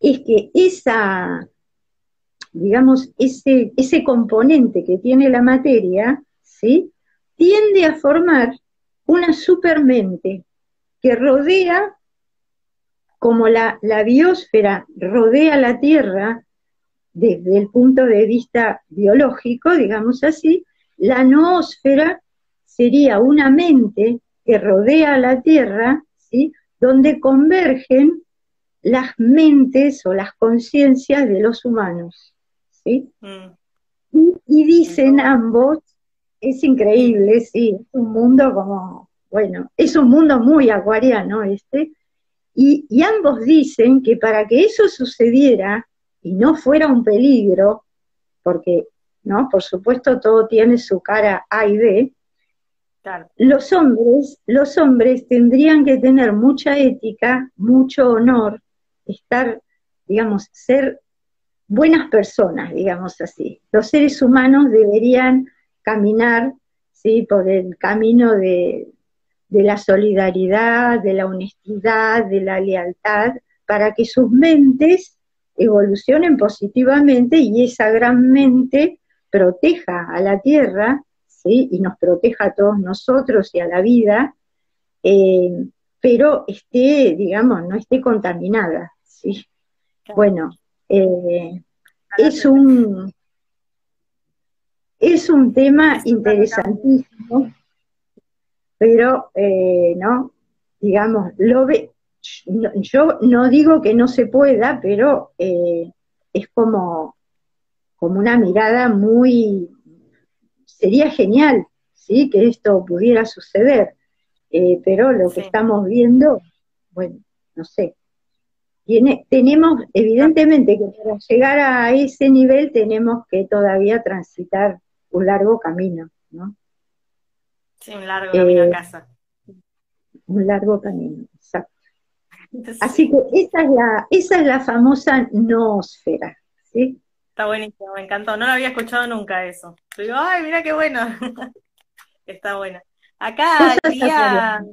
es que esa, digamos, ese, ese componente que tiene la materia, ¿sí? tiende a formar una supermente que rodea, como la, la biosfera rodea la Tierra, desde el punto de vista biológico, digamos así, la noósfera sería una mente que rodea la Tierra, ¿sí? donde convergen las mentes o las conciencias de los humanos. ¿sí? Mm. Y, dicen ambos, es increíble, sí, es un mundo como, bueno, es un mundo muy acuariano este, y, y ambos dicen que para que eso sucediera, y no fuera un peligro, porque, ¿no? Por supuesto, todo tiene su cara A y B. Los hombres, los hombres tendrían que tener mucha ética, mucho honor, estar, digamos, ser buenas personas, digamos así. Los seres humanos deberían caminar, ¿sí? por el camino de, de la solidaridad, de la honestidad, de la lealtad, para que sus mentes evolucionen positivamente y esa gran mente proteja a la Tierra, ¿sí? y nos proteja a todos nosotros y a la vida, eh, pero esté, digamos, no esté contaminada. ¿sí? Bueno, eh, es un es un tema interesantísimo, pero eh, no, digamos, lo ve, yo no digo que no se pueda, pero eh, es como, como una mirada muy, sería genial, ¿sí? Que esto pudiera suceder, eh, pero lo que estamos viendo, bueno, no sé. Tiene, tenemos, evidentemente, que para llegar a ese nivel tenemos que todavía transitar un largo camino, ¿no? Sí, un largo camino a eh, casa. Un largo camino, Así que esa es la, esa es la famosa noosfera, ¿sí? Está buenísimo, me encantó. No lo había escuchado nunca eso. Digo, ay, mira qué bueno. [laughs] Está buena. Acá Lía,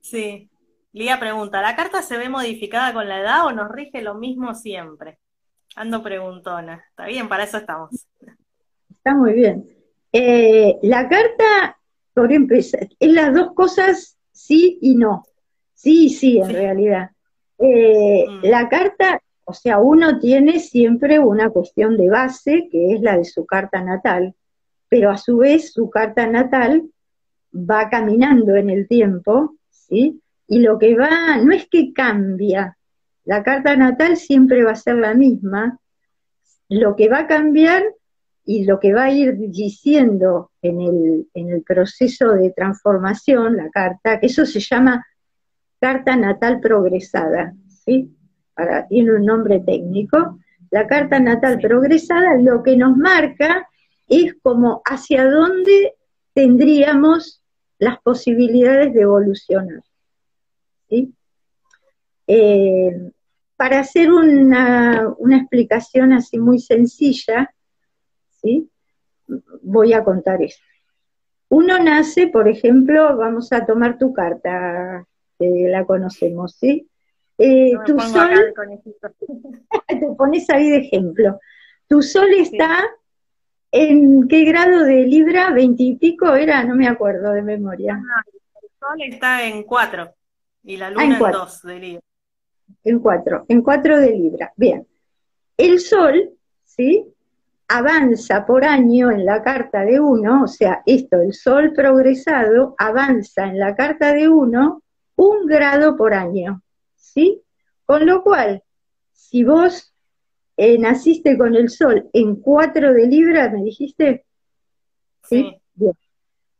sí, Lía pregunta, ¿la carta se ve modificada con la edad o nos rige lo mismo siempre? Ando preguntona. Está bien, para eso estamos. Está muy bien. Eh, la carta, por empezar, es las dos cosas sí y no. Sí, sí, en realidad. Eh, mm. La carta, o sea, uno tiene siempre una cuestión de base, que es la de su carta natal, pero a su vez su carta natal va caminando en el tiempo, ¿sí? Y lo que va, no es que cambia, la carta natal siempre va a ser la misma, lo que va a cambiar y lo que va a ir diciendo en el, en el proceso de transformación, la carta, que eso se llama carta natal progresada, ¿sí? Para, tiene un nombre técnico. La carta natal progresada lo que nos marca es como hacia dónde tendríamos las posibilidades de evolucionar. ¿sí? Eh, para hacer una, una, explicación así muy sencilla, ¿sí? voy a contar esto. Uno nace, por ejemplo, vamos a tomar tu carta, la conocemos, ¿sí? Eh, tu sol, [laughs] te pones ahí de ejemplo. Tu sol está en qué grado de Libra, veintipico era, no me acuerdo de memoria. Ah, el sol está en cuatro y la ah, luna en, dos de Libra. En cuatro, en cuatro de Libra. Bien. El sol, ¿sí? avanza por año en la carta de uno, o sea, esto, el sol progresado avanza en la carta de uno un grado por año, ¿sí? Con lo cual, si vos eh, naciste con el sol en 4 de Libra, ¿me dijiste? Sí. Bien.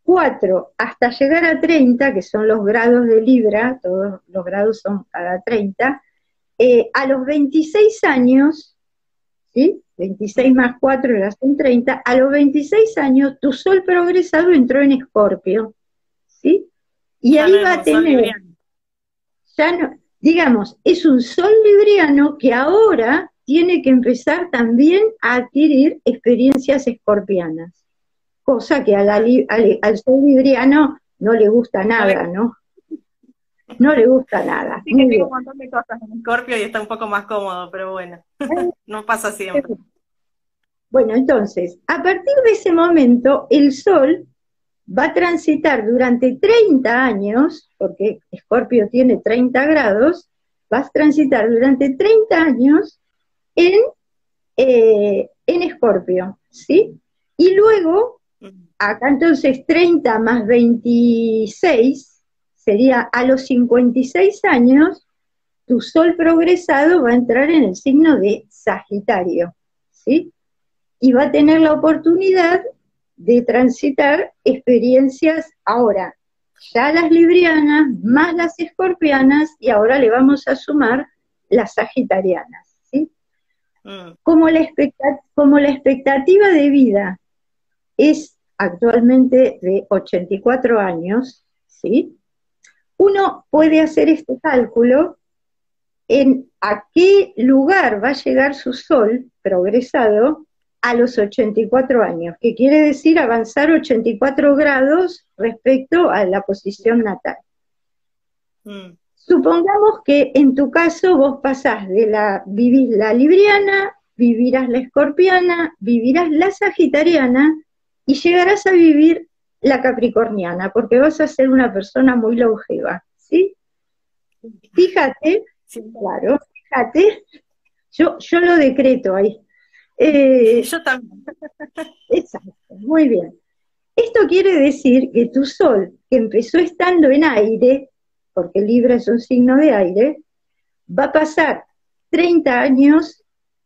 4 hasta llegar a 30, que son los grados de Libra, todos los grados son cada 30, eh, a los 26 años, ¿sí? 26 más 4 ya son 30, a los 26 años tu sol progresado entró en Escorpio, ¿sí? Y ahí va a tener, ya no, digamos, es un sol libriano que ahora tiene que empezar también a adquirir experiencias escorpianas, cosa que al, al, sol libriano no le gusta nada, ¿no? No le gusta nada. Sí, que tiene un montón de cosas en Escorpio y está un poco más cómodo, pero bueno, [laughs] no pasa siempre. Bueno, entonces, a partir de ese momento, el Sol va a transitar durante 30 años, porque Escorpio tiene 30 grados, va a transitar durante 30 años en, eh, en Escorpio, ¿sí? Y luego, acá entonces 30 más 26 sería a los 56 años, tu sol progresado va a entrar en el signo de Sagitario, ¿sí? Y va a tener la oportunidad de transitar experiencias ahora, ya las librianas, más las escorpianas, y ahora le vamos a sumar las sagitarianas. ¿sí? Mm. Como, la como la expectativa de vida es actualmente de 84 años, ¿sí? uno puede hacer este cálculo en a qué lugar va a llegar su sol progresado a los 84 años, que quiere decir avanzar 84 grados respecto a la posición natal. Mm. Supongamos que en tu caso vos pasás de la, vivir la libriana, vivirás la escorpiana, vivirás la sagitariana y llegarás a vivir la capricorniana, porque vas a ser una persona muy longeva, ¿sí? Fíjate, claro, fíjate, yo, yo lo decreto ahí. Eh, Yo también. [laughs] Exacto, muy bien. Esto quiere decir que tu sol, que empezó estando en aire, porque Libra es un signo de aire, va a pasar 30 años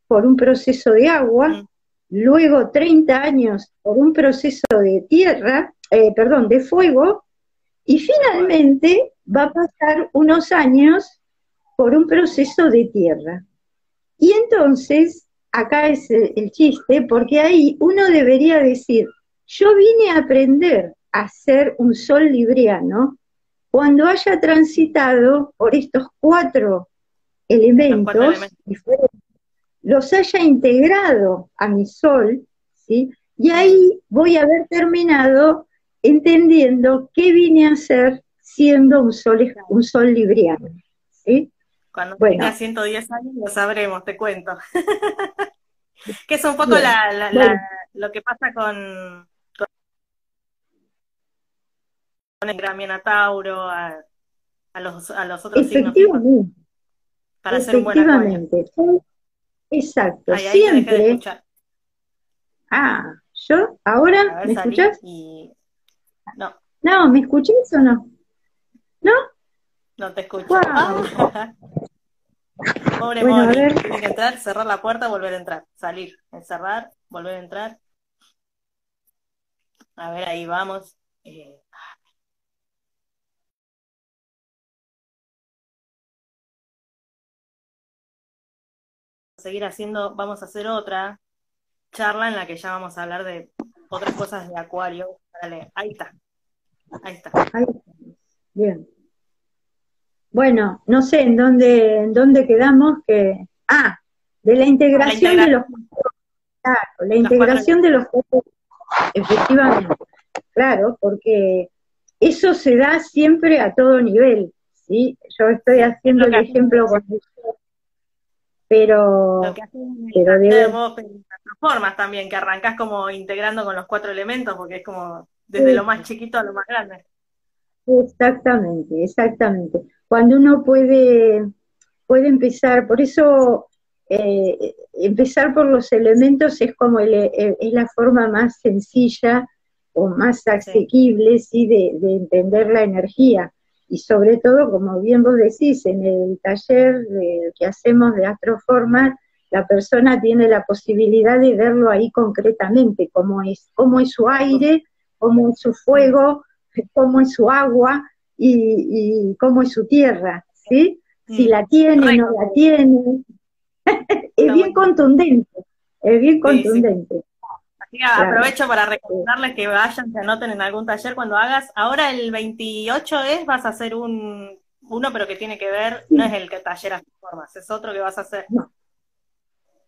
por un proceso de agua, mm. luego 30 años por un proceso de tierra, eh, perdón, de fuego, y finalmente va a pasar unos años por un proceso de tierra. Y entonces acá es el, chiste, porque ahí uno debería decir, yo vine a aprender a ser un sol libriano cuando haya transitado por estos cuatro elementos, Y los haya integrado a mi sol, ¿sí? Y ahí voy a haber terminado entendiendo qué vine a hacer siendo un sol, un sol libriano, ¿sí? Cuando tenga 110 años lo sabremos, te cuento. [laughs] que es un poco lo que pasa con, con el Gramiana Tauro, a, los, a los otros signos. Para ser un buen Exacto, siempre. ah, ¿yo? ¿Ahora? ¿Me escuchas? No. No, ¿me escuchas o no? ¿No? No te escucho. [laughs] Pobre bueno, tiene que entrar, cerrar la puerta, volver a entrar, salir, encerrar, volver a entrar. A ver, ahí vamos. Eh, seguir haciendo, vamos a hacer otra charla en la que ya vamos a hablar de otras cosas de acuario. Dale, ahí está. Ahí está. Ahí está. Bien. Bueno, no sé en dónde, en dónde quedamos que. Ah, de la integración de los claro, la integración de los efectivamente, claro, porque eso se da siempre a todo nivel, ¿sí? Yo estoy haciendo el ejemplo con pero, lo que pero de formas también, que arrancás como integrando con los cuatro elementos, porque es como desde lo más chiquito a lo más grande. Exactamente, exactamente cuando uno puede, puede empezar, por eso eh, empezar por los elementos es como es la forma más sencilla o más asequible ¿sí? de, entender la energía. y sobre todo, como bien vos decís, en el taller que hacemos de astroformas, la persona tiene la posibilidad de verlo ahí concretamente, cómo es, cómo es su aire, cómo es su fuego, cómo es su agua y, cómo es su tierra, ¿sí? Si la tiene, no la tiene. [laughs] es bien contundente, es bien contundente. Así que aprovecho para recomendarles que vayan, se anoten en algún taller cuando hagas. Ahora el 28 es, vas a hacer un, uno, pero que tiene que ver, no es el que taller formas, es otro que vas a hacer.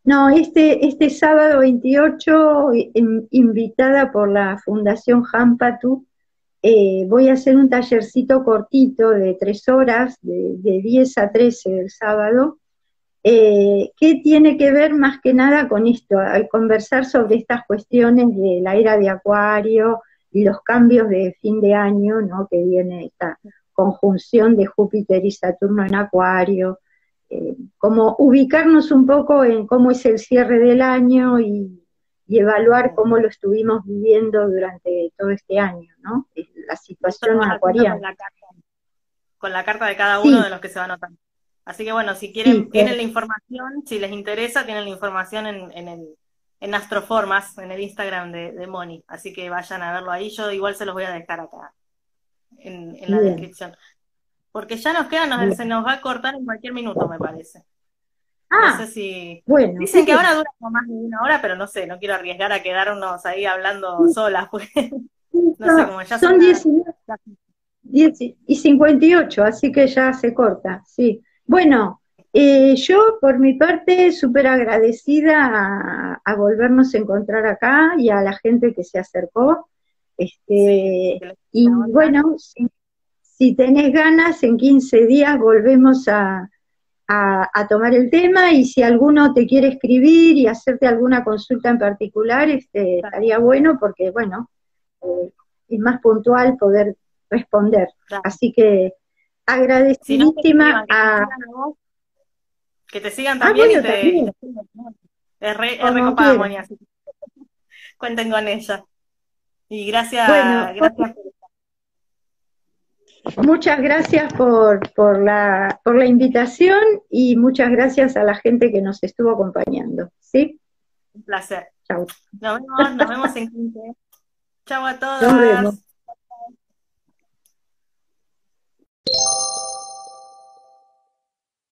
No. este, este sábado 28, invitada por la Fundación Hampatu, eh, voy a hacer un tallercito cortito de tres horas, de, de 10 a 13 el sábado, eh, ¿Qué tiene que ver más que nada con esto? Al conversar sobre estas cuestiones de la era de Acuario y los cambios de fin de año, ¿no? Que viene esta conjunción de Júpiter y Saturno en Acuario, eh, como ubicarnos un poco en cómo es el cierre del año y, evaluar cómo lo estuvimos viviendo durante todo este año, ¿no? La situación acuariana. Con la, carta, de cada uno de los que se va notando. Así que bueno, si quieren, tienen la información, si les interesa, tienen la información en, en, el, en Astroformas, en el Instagram de, de, Moni. Así que vayan a verlo ahí. Yo igual se los voy a dejar acá en, la descripción. Porque ya nos queda, se nos va a cortar en cualquier minuto, me parece. Ah, no sé si. Bueno, Dicen que ahora dura como más de una hora, pero no sé, no quiero arriesgar a quedarnos ahí hablando solas, pues. No sé, como ya son 19, 10 y 58, así que ya se corta, sí. Bueno, eh, yo por mi parte súper agradecida a, volvernos a encontrar acá y a la gente que se acercó. Este, y bueno, si, tenés ganas, en 15 días volvemos a, tomar el tema y si alguno te quiere escribir y hacerte alguna consulta en particular, este, estaría bueno porque, bueno, eh, es más puntual poder responder. Así que agradecidísima a... Que te sigan ah, también y te... Es re, [laughs] Cuenten con ella. Y gracias, gracias Muchas gracias por, por, la, por la invitación y muchas gracias a la gente que nos estuvo acompañando. ¿sí? Un placer. Chao. Nos vemos, nos vemos en 15. Chao a todos.